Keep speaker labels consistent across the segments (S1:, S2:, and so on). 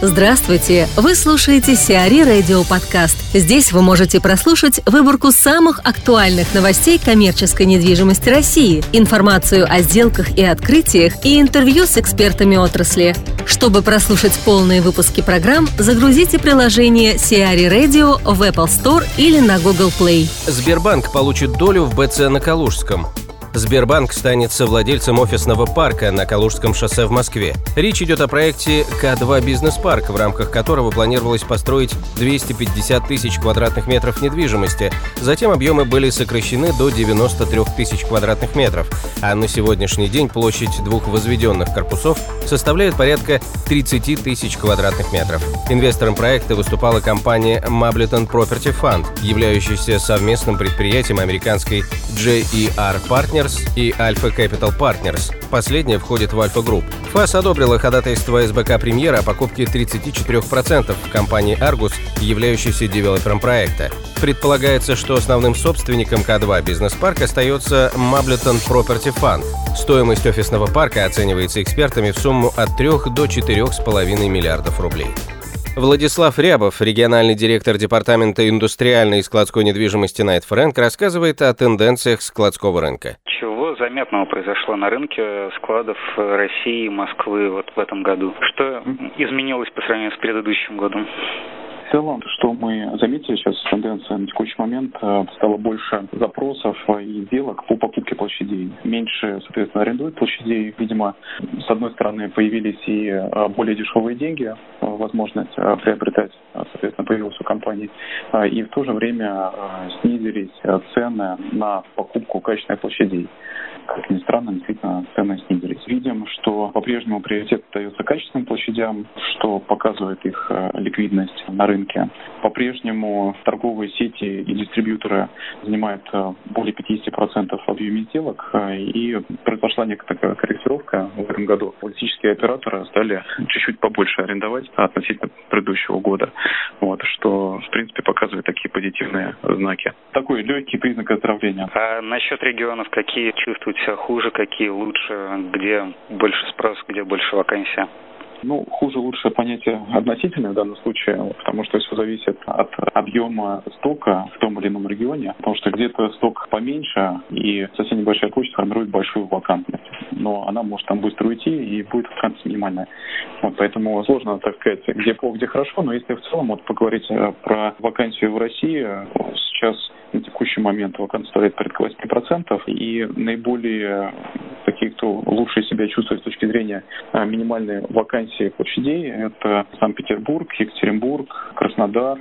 S1: Здравствуйте! Вы слушаете Сиари Радио Подкаст. Здесь вы можете прослушать выборку самых актуальных новостей коммерческой недвижимости России, информацию о сделках и открытиях и интервью с экспертами отрасли. Чтобы прослушать полные выпуски программ, загрузите приложение Сиари Radio в Apple Store или на Google Play.
S2: Сбербанк получит долю в БЦ на Калужском. Сбербанк станет совладельцем офисного парка на Калужском шоссе в Москве. Речь идет о проекте К2 Бизнес-парк, в рамках которого планировалось построить 250 тысяч квадратных метров недвижимости. Затем объемы были сокращены до 93 тысяч квадратных метров, а на сегодняшний день площадь двух возведенных корпусов составляет порядка 30 тысяч квадратных метров. Инвестором проекта выступала компания Mableton Property Fund, являющаяся совместным предприятием американской JER Partners и Alpha Capital Partners. Последняя входит в Альфа Групп. ФАС одобрила ходатайство СБК Премьера о покупке 34% в компании Argus, являющейся девелопером проекта. Предполагается, что основным собственником К2 бизнес-парк остается Mableton Property Fund. Стоимость офисного парка оценивается экспертами в сумму от 3 до 4,5 миллиардов рублей. Владислав Рябов, региональный директор Департамента индустриальной и складской недвижимости Найт Фрэнк, рассказывает о тенденциях складского рынка.
S3: Чего заметного произошло на рынке складов России и Москвы вот в этом году? Что изменилось по сравнению с предыдущим годом?
S4: Целом, что мы заметили сейчас, тенденция на текущий момент, э, стало больше запросов и сделок по покупке площадей. Меньше, соответственно, арендуют площадей. Видимо, с одной стороны, появились и э, более дешевые деньги, э, возможность приобретать, соответственно, появилась у компаний. И в то же время снизились цены на покупку качественной площадей как ни странно, действительно цены снизились. Видим, что по-прежнему приоритет дается качественным площадям, что показывает их э, ликвидность на рынке. По-прежнему торговые сети и дистрибьюторы занимают э, более 50% объема сделок, э, и произошла некоторая корректировка в этом году. Политические операторы стали чуть-чуть побольше арендовать относительно предыдущего года, вот, что, в принципе, показывает такие позитивные знаки. Такой легкий признак оздоровления.
S3: А насчет регионов какие чувствуете себя хуже, какие лучше, где больше спрос, где больше вакансия?
S4: Ну, хуже лучше понятие относительное в данном случае, потому что все зависит от объема стока в том или ином регионе, потому что где-то сток поменьше, и совсем небольшая площадь формирует большую вакантность. Но она может там быстро уйти, и будет вакантность минимальная. Вот, поэтому сложно, так сказать, где плохо, где хорошо, но если в целом вот поговорить э, про вакансию в России, сейчас на текущий момент вакансия составляет порядка 8%, и наиболее такие, кто лучше себя чувствует с точки зрения а, минимальной вакансии площадей, это Санкт-Петербург, Екатеринбург, Краснодар,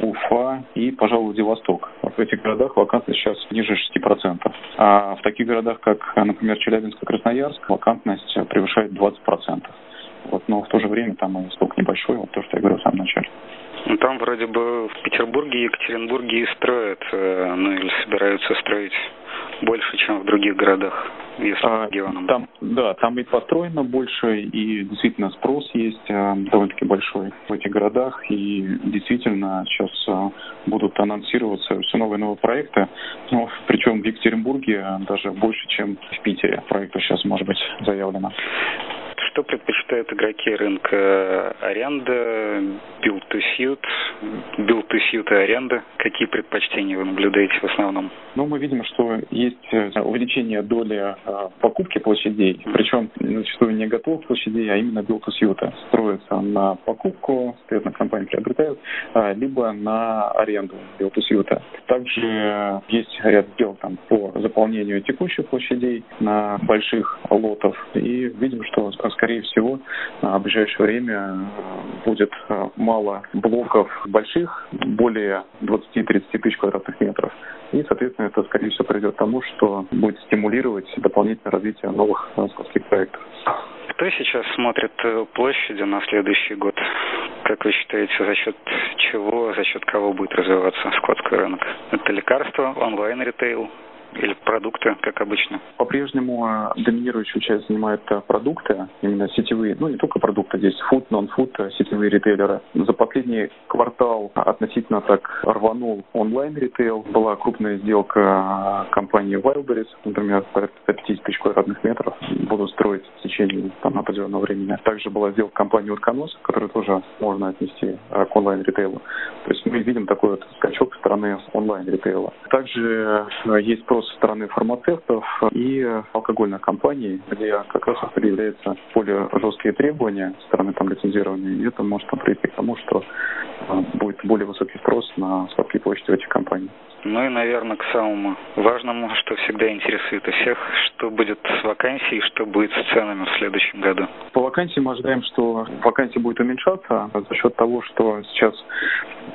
S4: Уфа и, пожалуй, Владивосток. В этих городах вакантность сейчас ниже 6%. А в таких городах, как, например, Челябинск и Красноярск, вакантность превышает 20%. Вот, но в то же время там и сток небольшой, вот то, что я говорил в самом начале.
S3: Ну, там вроде бы в Петербурге и Екатеринбурге и строят, э, ну или собираются строить больше, чем в других городах, если а, регионам.
S4: Там, да, там и построено больше, и действительно спрос есть а, довольно-таки большой в этих городах, и действительно сейчас а, будут анонсироваться все новые новые проекты, ну, причем в Екатеринбурге даже больше, чем в Питере проектов сейчас может быть заявлено.
S3: Что предпочитают игроки рынка аренда, build to suit, build to suit и аренда? Какие предпочтения вы наблюдаете в основном?
S4: Ну, мы видим, что есть э, увеличение доли э, покупки площадей, причем зачастую не готовых площадей, а именно build to suit. Строятся на покупку, соответственно, компании приобретают, э, либо на аренду build to suit. Также есть ряд дел там, по заполнению текущих площадей на больших лотов, и видим, что скорее всего, в ближайшее время будет мало блоков больших, более 20-30 тысяч квадратных метров. И, соответственно, это, скорее всего, приведет к тому, что будет стимулировать дополнительное развитие новых складских проектов.
S3: Кто сейчас смотрит э, площади на следующий год? Как вы считаете, за счет чего, за счет кого будет развиваться складской рынок? Это лекарства, онлайн-ритейл, или продукты, как обычно?
S4: По-прежнему э, доминирующую часть занимают э, продукты, именно сетевые, ну не только продукты, здесь фуд, нон-фуд, сетевые ритейлеры. За последний квартал относительно так рванул онлайн-ритейл. Была крупная сделка компании Wildberries, например, порядка 50 тысяч квадратных метров будут строить в течение там, определенного времени. Также была сделка компании Утконос, которую тоже можно отнести к онлайн-ритейлу. То есть мы видим такой вот скачок стороны онлайн-ритейла. Также есть спрос со стороны фармацевтов и алкогольных компаний, где как раз появляются более жесткие требования со стороны там, лицензирования, и это может привести к тому, что а, будет более высокий спрос на сладкие почты в этих компаниях.
S3: Ну и, наверное, к самому важному, что всегда интересует у всех, что будет с вакансией, что будет с ценами в следующем году.
S4: По вакансии мы ожидаем, что вакансия будет уменьшаться за счет того, что сейчас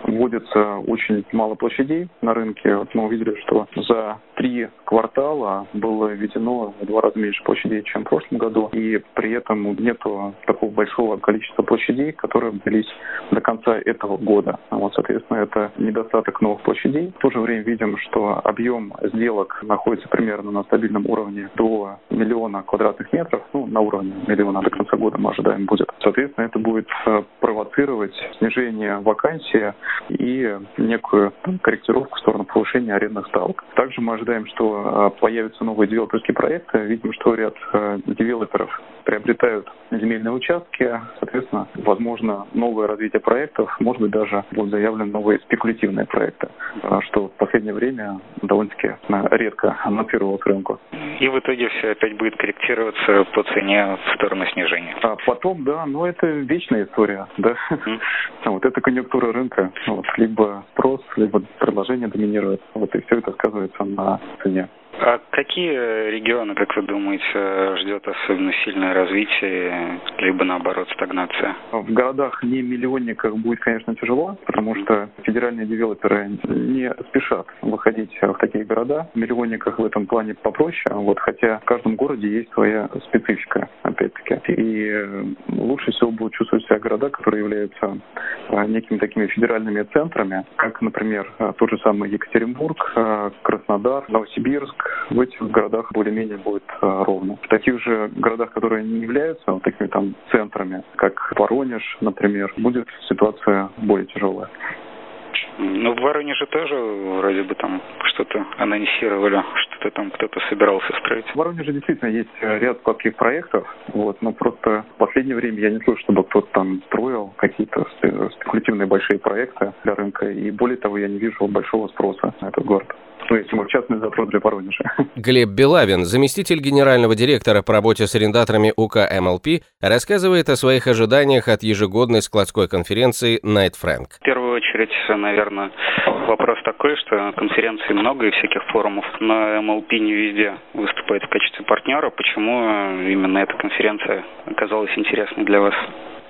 S4: вводится очень мало площадей на рынке. Вот мы увидели, что за три квартала было введено в два раза меньше площадей, чем в прошлом году, и при этом нет такого большого количества площадей, которые ввелись до конца этого года. Вот, соответственно, это недостаток новых площадей. В то же время видим, что объем сделок находится примерно на стабильном уровне до миллиона квадратных метров, ну, на уровне миллиона до конца года мы ожидаем будет. Соответственно, это будет э, провоцировать снижение вакансии и некую там, корректировку в сторону повышения арендных ставок. Также мы ожидаем, что э, появятся новые девелоперские проекты. Видим, что ряд э, девелоперов приобретают земельные участки, соответственно, возможно, новое развитие проектов, может быть, даже будут заявлены новые спекулятивные проекты, что в последнее время довольно-таки редко анонсировалось рынку.
S3: И в итоге все опять будет корректироваться по цене в сторону снижения.
S4: А потом, да, но это вечная история, да. Mm. Вот это конъюнктура рынка. Вот, либо спрос, либо предложение доминирует. Вот и все это сказывается на цене.
S3: А какие регионы, как вы думаете, ждет особенно сильное развитие, либо наоборот стагнация?
S4: В городах не миллионниках будет, конечно, тяжело, потому что федеральные девелоперы не спешат выходить в такие города. В миллионниках в этом плане попроще, вот, хотя в каждом городе есть своя специфика, опять-таки. И лучше всего будут чувствовать себя города, которые являются а, некими такими федеральными центрами, как, например, тот же самый Екатеринбург, Краснодар, Новосибирск, в этих городах более-менее будет а, ровно. В таких же городах, которые не являются вот такими там центрами, как Воронеж, например, будет ситуация более тяжелая.
S3: Ну, в Воронеже тоже вроде бы там что-то анонсировали, что-то там кто-то собирался строить.
S4: В Воронеже действительно есть ряд таких проектов, вот, но просто в последнее время я не слышу, чтобы кто-то там строил какие-то спекулятивные большие проекты для рынка, и более того, я не вижу большого спроса на этот город ну, если мы в частный запрос для Воронежа.
S2: Глеб Белавин, заместитель генерального директора по работе с арендаторами УК МЛП, рассказывает о своих ожиданиях от ежегодной складской конференции Night Frank.
S3: В первую очередь, наверное, вопрос такой, что конференций много и всяких форумов, но МЛП не везде выступает в качестве партнера. Почему именно эта конференция оказалась интересной для вас?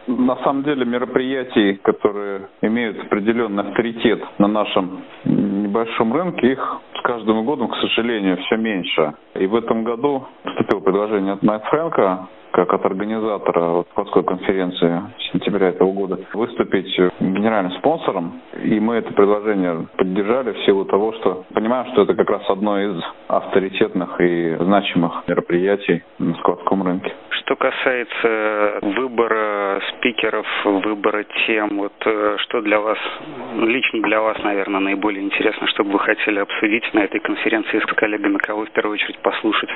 S5: на самом деле мероприятий, которые имеют определенный авторитет на нашем небольшом рынке, их с каждым годом, к сожалению, все меньше. И в этом году поступило предложение от Найт Фрэнка как от организатора складской конференции сентября этого года, выступить генеральным спонсором. И мы это предложение поддержали в силу того, что понимаем, что это как раз одно из авторитетных и значимых мероприятий на складском рынке.
S3: Что касается выбора спикеров, выбора тем, вот э, что для вас, лично для вас, наверное, наиболее интересно, что бы вы хотели обсудить на этой конференции с коллегами, кого в первую очередь послушать?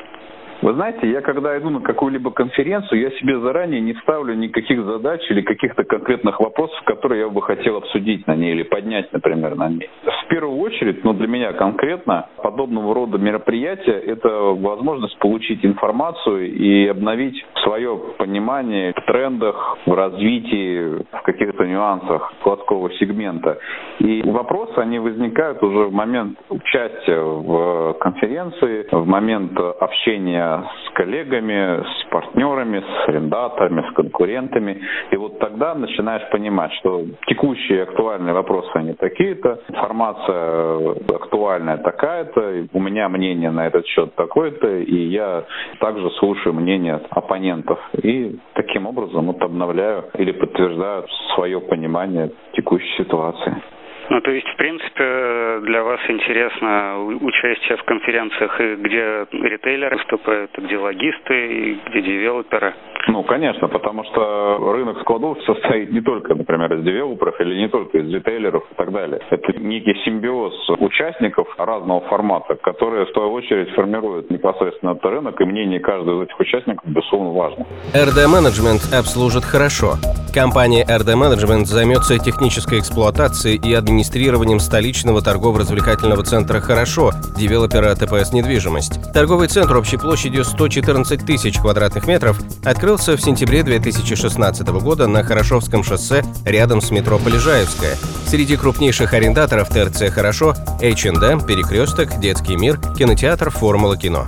S5: Вы знаете, я когда иду на какую-либо конференцию, я себе заранее не ставлю никаких задач или каких-то конкретных вопросов, которые я бы хотел обсудить на ней или поднять, например, на ней. В первую очередь, ну, для меня конкретно, подобного рода мероприятия – это возможность получить информацию и обновить свое понимание в трендах, в развитии, в каких-то нюансах складского сегмента. И вопросы, они возникают уже в момент участия в конференции, в момент общения с коллегами, с партнерами, с арендаторами, с конкурентами. И вот тогда начинаешь понимать, что текущие актуальные вопросы, они такие-то, информация актуальная такая-то, у меня мнение на этот счет такое-то, и я также слушаю мнение оппонентов. И таким образом вот обновляю или подтверждаю свое понимание текущей ситуации.
S3: Ну, то есть, в принципе, для вас интересно участие в конференциях, где ритейлеры выступают, где логисты, где девелоперы?
S5: Ну, конечно, потому что рынок складов состоит не только, например, из девелоперов или не только из ритейлеров и так далее. Это некий симбиоз участников разного формата, которые, в свою очередь, формируют непосредственно этот рынок, и мнение каждого из этих участников, безусловно, важно.
S2: RD Management обслужит хорошо. Компания RD Management займется технической эксплуатацией и администрированием столичного торгово-развлекательного центра «Хорошо» девелопера ТПС «Недвижимость». Торговый центр общей площадью 114 тысяч квадратных метров открылся в сентябре 2016 года на Хорошовском шоссе рядом с метро Полежаевская. Среди крупнейших арендаторов ТРЦ «Хорошо» H&M, Перекресток, Детский мир, кинотеатр «Формула кино».